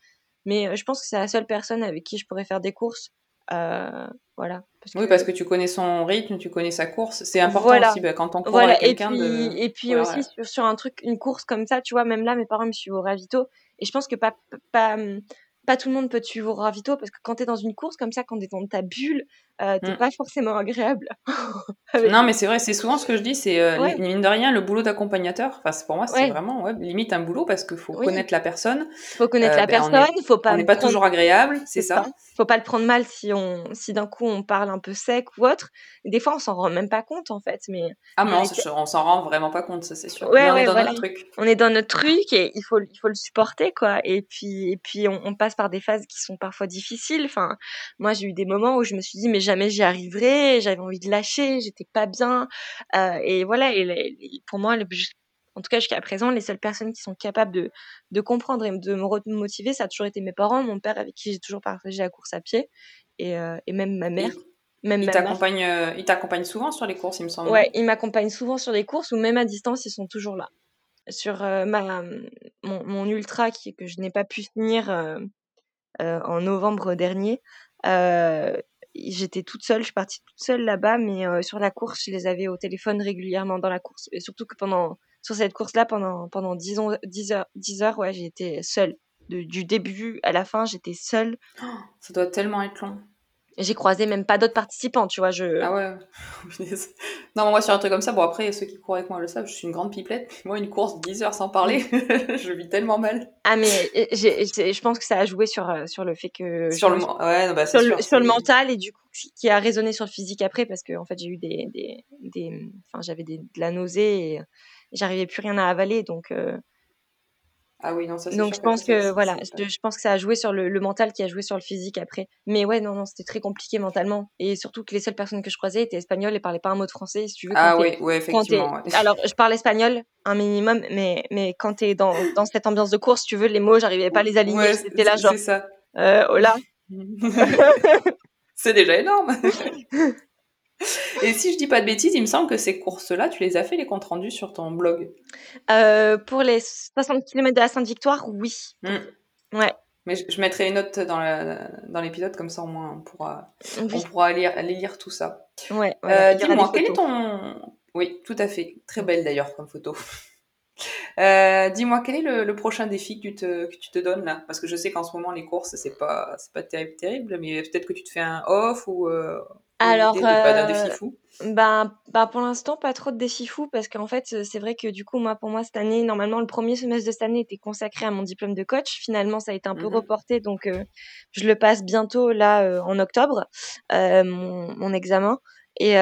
Mais euh, je pense que c'est la seule personne avec qui je pourrais faire des courses. voilà. Parce oui, parce que tu connais son rythme, tu connais sa course. C'est important aussi bah, quand on court avec quelqu'un de. Et puis aussi sur, sur, un truc, une course comme ça, tu vois, même là, mes parents me suivent au ravito. Et je pense que pas, pas, pas tout le monde peut te suivre au ravito parce que quand tu es dans une course comme ça, quand tu es dans ta bulle, euh, t'es mm. pas forcément agréable. <laughs> non, mais c'est vrai, c'est souvent ce que je dis, c'est euh, mine de rien le boulot d'accompagnateur. Enfin, pour moi, c'est vraiment ouais, limite un boulot parce qu'il faut connaître la personne. Faut connaître la euh, ben, personne, faut pas. On n'est pas toujours agréable, c'est ça. Faut pas le prendre mal si on, si d'un coup on parle un peu sec ou autre. Des fois, on s'en rend même pas compte en fait, mais. Ah mais on, s'en rend vraiment pas compte, ça c'est sûr. on est dans notre truc. On est dans notre truc et il faut, il faut le supporter quoi. Et puis, et puis on, on passe par des phases qui sont parfois difficiles. Enfin, moi j'ai eu des moments où je me suis dit mais jamais j'y arriverai, j'avais envie de lâcher, j'étais pas bien. Euh, et voilà, et, pour moi, le, en tout cas jusqu'à présent, les seules personnes qui sont capables de, de comprendre et de me motiver, ça a toujours été mes parents, mon père avec qui j'ai toujours partagé la course à pied, et, euh, et même ma mère. même il t'accompagne, euh, il t'accompagne souvent sur les courses, il me semble. Ouais, il m'accompagne souvent sur les courses ou même à distance, ils sont toujours là. Sur euh, ma, mon, mon, ultra qui, que je n'ai pas pu finir en novembre dernier, j'étais toute seule, je suis partie toute seule là-bas, mais euh, sur la course, je les avais au téléphone régulièrement dans la course. Et surtout que pendant, sur cette course-là, pendant, pendant 10, 10 heures, 10 heures, ouais, j'étais seule. du début à la fin, j'étais seule. ça doit tellement être long. J'ai croisé même pas d'autres participants, tu vois. Je... Ah ouais. <laughs> non, moi, sur un truc comme ça, bon, après, ceux qui courent avec moi le savent, je suis une grande pipelette. <laughs> Moi, une course 10 heures sans parler, <laughs> je vis tellement mal. Ah, mais je pense que ça a joué sur, euh, sur le fait que. Sur, le, ouais, bah, sur, sûr, le, sur le mental et du coup, qui a résonné sur le physique après, parce que, en fait, j'ai eu des. des, des... Enfin, j'avais de la nausée et j'arrivais plus rien à avaler, donc. Euh, ah oui, non, ça Donc je pense que, voilà, je, pense que ça a joué sur le, mental qui a joué sur le physique après. Mais ouais, non, non, c'était très compliqué mentalement. Et surtout que les seules personnes que je croisais étaient espagnoles et parlaient pas un mot de français, si tu veux. Ah oui, ouais, effectivement. Alors, je parle espagnol un minimum, mais, mais quand tu es dans, dans cette ambiance de course, tu veux, les mots, j'arrivais pas à les aligner. c'était là, genre. C'est ça. Euh, hola. <laughs> c'est déjà énorme. <laughs> Et si je dis pas de bêtises, il me semble que ces courses-là, tu les as fait les comptes rendus sur ton blog. Euh, pour les 60 km de la Sainte-Victoire, oui. Hmm. Ouais. Mais je, mettrai une note dans l'épisode, comme ça au moins on pourra, on pourra lire, aller lire tout ça. Ouais. Euh, dis-moi, quel est ton. Oui, tout à fait. Très belle d'ailleurs comme photo. Euh, dis-moi, quel est le, prochain défi que tu, te, que tu te donnes là? Parce que je sais qu'en ce moment, les courses, c'est pas, pas terrible, terrible, mais peut-être que tu te fais un off ou, alors, euh, ben, ben, pour l'instant, pas trop de défis fous parce qu'en fait, c'est vrai que du coup, moi, pour moi, cette année, normalement, le premier semestre de cette année était consacré à mon diplôme de coach. Finalement, ça a été un peu mmh reporté, donc euh, je le passe bientôt là euh, en octobre, mon, mon, examen. Et,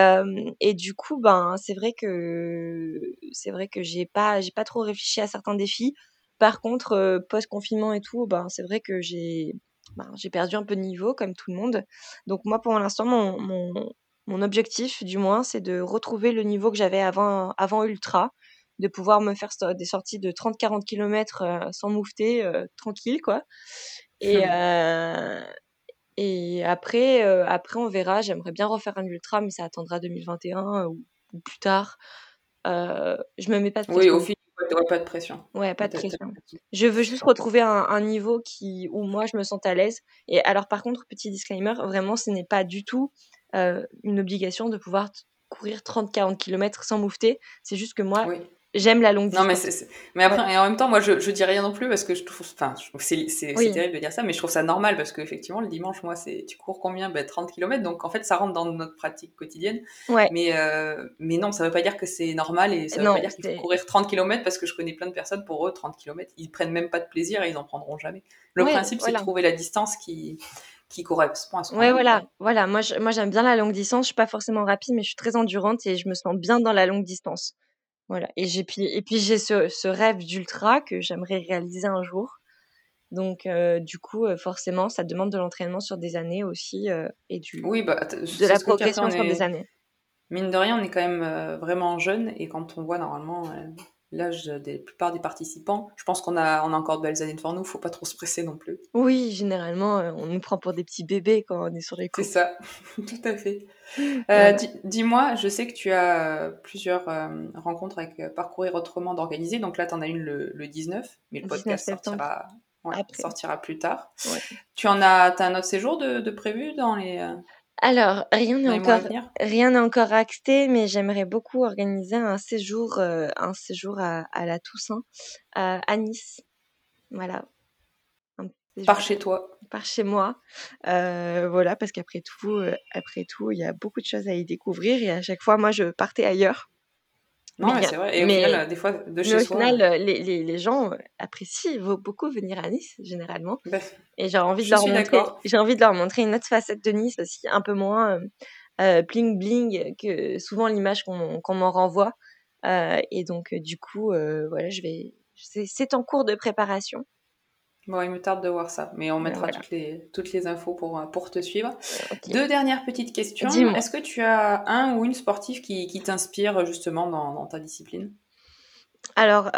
et du coup, ben, c'est vrai que c'est vrai que j'ai pas j'ai pas trop réfléchi à certains défis. Par contre, post confinement et tout, ben, c'est vrai que j'ai ben, j'ai perdu un peu de niveau comme tout le monde. Donc moi, pour l'instant, mon, mon, mon, objectif, du moins, c'est de retrouver le niveau que j'avais avant, avant Ultra, de pouvoir me faire des sorties de 30-40 km sans moufter, euh, tranquille, quoi. Et, euh, et après, après, on verra. J'aimerais bien refaire un Ultra, mais ça attendra 2021 ou, ou plus tard. je me mets pas de Oui, au Ouais, pas de pression. Ouais, pas de pression. Je veux juste retrouver un, niveau qui, où moi je me sens à l'aise. Et alors, par contre, petit disclaimer, vraiment, ce n'est pas du tout euh, une obligation de pouvoir courir 30-40 km sans moufter. C'est juste que moi, J'aime la longue distance. Non, mais, c'est, mais après, et en même temps, moi, je, je dis rien non plus parce que je trouve, enfin, c'est, c'est, terrible de dire ça, mais je trouve ça normal parce qu'effectivement, le dimanche, moi, c'est, tu cours combien? Ben, 30 km. Donc, en fait, ça rentre dans notre pratique quotidienne. Ouais. Mais, euh, mais non, ça veut pas dire que c'est normal et ça veut pas dire qu'il faut courir 30 km parce que je connais plein de personnes, pour eux, 30 km, ils prennent même pas de plaisir et ils en prendront jamais. Le principe, c'est de trouver la distance qui, qui correspond à ce Ouais, voilà, voilà. Moi, moi, j'aime bien la longue distance. Je suis pas forcément rapide, mais je suis très endurante et je me sens bien dans la longue distance. Voilà. Et j'ai puis et puis j'ai ce, ce rêve d'ultra que j'aimerais réaliser un jour. Donc euh, du coup, euh, forcément, ça demande de l'entraînement sur des années aussi euh, et du oui, bah, de la progression sur des années. Mine de rien, on est quand même vraiment jeune et quand on voit normalement l'âge des plupart des participants. Je pense qu'on a, on a encore de belles années devant nous, faut pas trop se presser non plus. Oui, généralement, euh, on nous prend pour des petits bébés quand on est sur les courses. C'est ça, <laughs> tout à fait. Euh, dis-moi, je sais que tu as plusieurs euh, rencontres avec Parcourir Autrement d'organiser, donc là, tu en as une le, 19, mais le podcast sortira, sortira, plus tard. Tu en as, as un autre séjour de, de prévu dans les... Alors, rien n'est encore, rien n'est encore acté, mais j'aimerais beaucoup organiser un séjour, euh, un séjour à, à, la Toussaint, à, à Nice. Voilà. Par chez toi. Par chez moi. Euh, voilà, parce qu'après tout, euh, après tout, il y a beaucoup de choses à y découvrir et à chaque fois, moi, je partais ailleurs. Non, mais, c'est vrai. Et au final, des fois, de chez mais au final, euh, les, les, les, gens euh, apprécient beaucoup venir à Nice, généralement. Bah, et j'ai envie, de leur montrer, j'ai envie de leur montrer une autre facette de Nice aussi, un peu moins euh, bling bling que souvent l'image qu'on qu'on m'en renvoie. et donc, du coup, voilà, je vais. C'est en cours de préparation. Bon, il me tarde de voir ça, mais on mettra toutes, les, toutes les infos pour, pour te suivre. Deux dernières petites questions. Est-ce que tu as un ou une sportive qui, qui t'inspire justement dans, dans, ta discipline? Alors,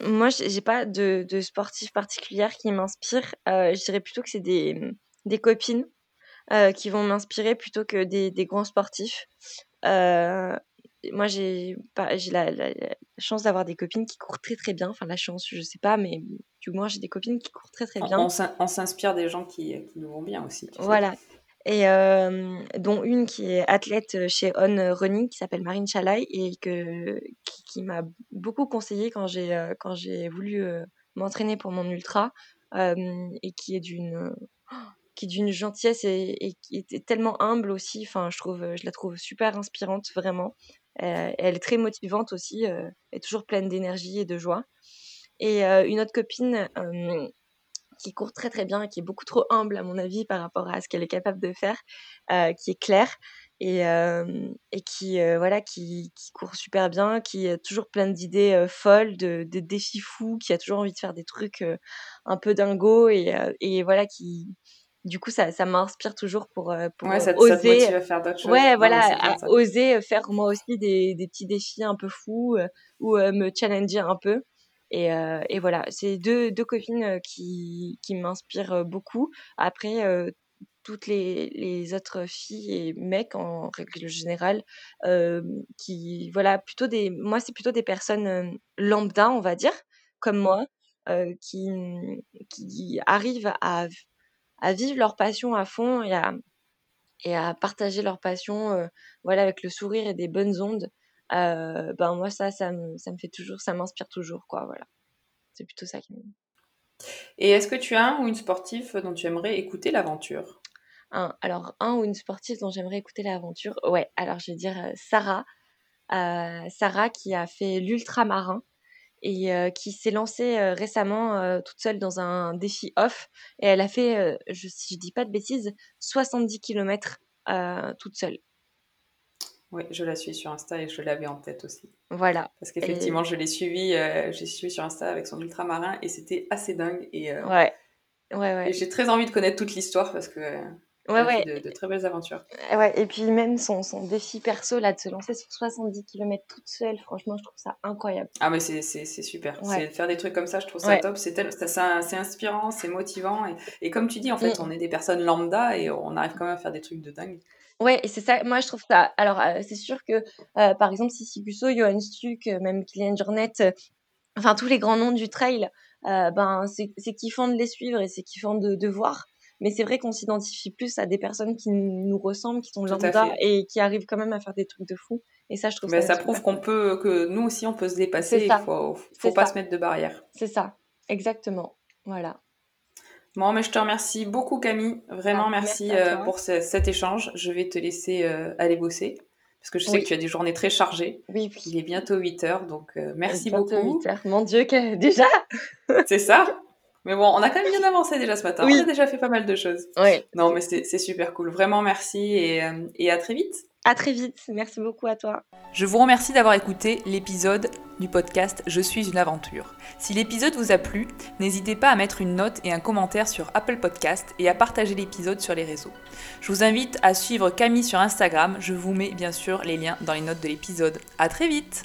moi, j'ai pas de, de sportif particulière qui m'inspire. je dirais plutôt que c'est des, des copines qui vont m'inspirer plutôt que des, des grands sportifs. Moi, j'ai la, la, la, chance d'avoir des copines qui courent très très bien. Enfin, la chance, je sais pas, mais du moins, j'ai des copines qui courent très très bien. On, s'inspire des gens qui, qui, nous vont bien aussi. Voilà et euh, dont une qui est athlète chez On Running qui s'appelle Marine Chalaï et que, qui, m'a beaucoup conseillé quand j'ai euh, quand j'ai voulu euh, m'entraîner pour mon ultra et qui est d'une <gasps> qui est d'une gentillesse et, qui est tellement humble aussi enfin je trouve je la trouve super inspirante vraiment elle est très motivante aussi elle est toujours pleine d'énergie et de joie. Et une autre copine qui court très très bien, qui est beaucoup trop humble à mon avis par rapport à ce qu'elle est capable de faire, euh, qui est claire et, euh, qui euh, voilà qui, court super bien, qui a toujours plein d'idées folles, de, de, défis fous, qui a toujours envie de faire des trucs un peu dingo et, et voilà qui du coup ça, ça m'inspire toujours pour, pour ouais, ça oser ça à faire d'autres choses. ouais voilà oser faire moi aussi des, des petits défis un peu fous ou me challenger un peu et, euh, et voilà, c'est deux, deux copines euh, qui, qui m'inspirent euh, beaucoup. Après, toutes les, les, autres filles et mecs en règle générale, qui, voilà, plutôt des, moi, c'est plutôt des personnes lambda, on va dire, comme moi, qui, qui arrivent à, à vivre leur passion à fond et à, et à partager leur passion voilà avec le sourire et des bonnes ondes euh, ben moi ça ça me, ça me fait toujours ça m'inspire toujours quoi voilà. C'est plutôt ça qui me et est-ce que tu as un ou une sportive dont tu aimerais écouter l'aventure? Un, alors un ou une sportive dont j'aimerais écouter l'aventure? Ouais alors je vais dire euh, Sarah. Euh, Sarah qui a fait l'ultramarin et euh, qui s'est lancée récemment toute seule dans un défi off et elle a fait je, si je dis pas de bêtises 70 km toute seule oui, je la suis sur Insta et je l'avais en tête aussi. Voilà. Parce qu'effectivement, je l'ai suivie, j'ai suivi sur Insta avec son ultramarin et c'était assez dingue. Et, ouais. Ouais, ouais. Et j'ai très envie de connaître toute l'histoire parce que. Ouais, ouais. De, de, très belles aventures. Ouais, et puis même son, son, défi perso, là, de se lancer sur 70 km toute seule, franchement, je trouve ça incroyable. Ah, mais c'est super. C'est faire des trucs comme ça, je trouve ça top. C'est inspirant, c'est motivant. Et, et, comme tu dis, en fait, mm. on est des personnes lambda et on arrive quand même à faire des trucs de dingue. Ouais, et c'est ça. Moi, je trouve ça. Alors, euh, c'est sûr que, euh, par exemple, Sissi Gusso, Johan Stuck, euh, même Kylian Jornet, enfin tous les grands noms du trail, ben c'est kiffant de les suivre et c'est kiffant de, de voir. Mais c'est vrai qu'on s'identifie plus à des personnes qui nous ressemblent, qui sont lambda et qui arrivent quand même à faire des trucs de fou. Et ça, je trouve Mais ça. ça prouve qu'on peut, que nous aussi, on peut se dépasser. Il faut, faut pas se mettre de barrière. C'est ça, exactement. Voilà. Bon, mais je te remercie beaucoup Camille. Vraiment ah, merci, euh, pour cet échange. Je vais te laisser euh, aller bosser. Parce que je sais que tu as des journées très chargées. Oui, Il est bientôt 8 heures, donc euh, merci beaucoup. 8 heures. Mon Dieu, que... déjà? C'est ça? <laughs> Mais bon, on a quand même bien avancé déjà ce matin. On a déjà fait pas mal de choses. Oui. Non, mais c'est super cool. Vraiment merci et, et à très vite. À très vite. Merci beaucoup à toi. Je vous remercie d'avoir écouté l'épisode du podcast Je suis une aventure. Si l'épisode vous a plu, n'hésitez pas à mettre une note et un commentaire sur Apple Podcast et à partager l'épisode sur les réseaux. Je vous invite à suivre Camille sur Instagram. Je vous mets bien sûr les liens dans les notes de l'épisode. À très vite.